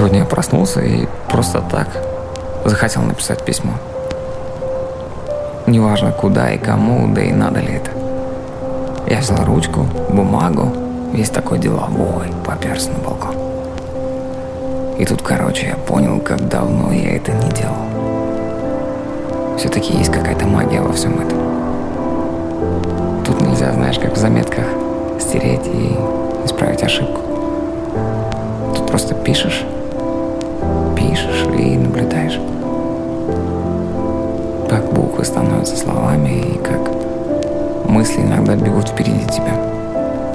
Сегодня я проснулся и просто так захотел написать письмо. Неважно куда и кому, да и надо ли это. Я взял ручку, бумагу, весь такой деловой, поперся на балкон. И тут, короче, я понял, как давно я это не делал. Все-таки есть какая-то магия во всем этом. Тут нельзя, знаешь, как в заметках, стереть и исправить ошибку. Тут просто пишешь, пишешь и наблюдаешь. Как буквы становятся словами и как мысли иногда бегут впереди тебя.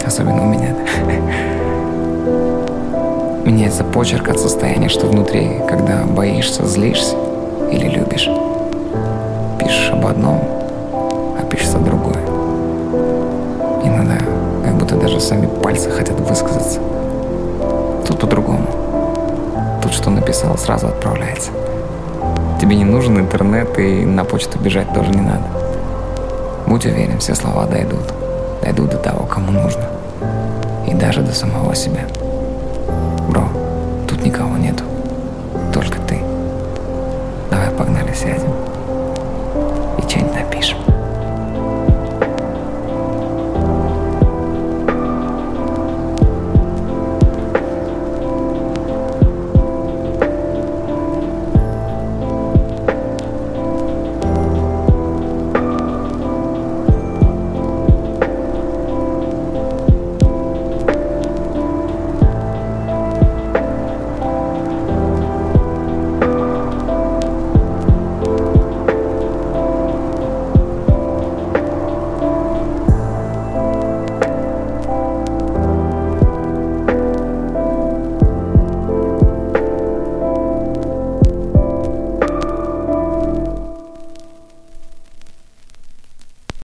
Особенно у меня. Меняется почерк от состояния, что внутри, когда боишься, злишься или любишь. Пишешь об одном, а пишется другое. Иногда как будто даже сами пальцы хотят высказаться. Тут по-другому. Тут что написал, сразу отправляется. Тебе не нужен интернет и на почту бежать тоже не надо. Будь уверен, все слова дойдут. Дойдут до того, кому нужно. И даже до самого себя. Бро, тут никого нету. Только ты. Давай погнали сядем. И что-нибудь напишем.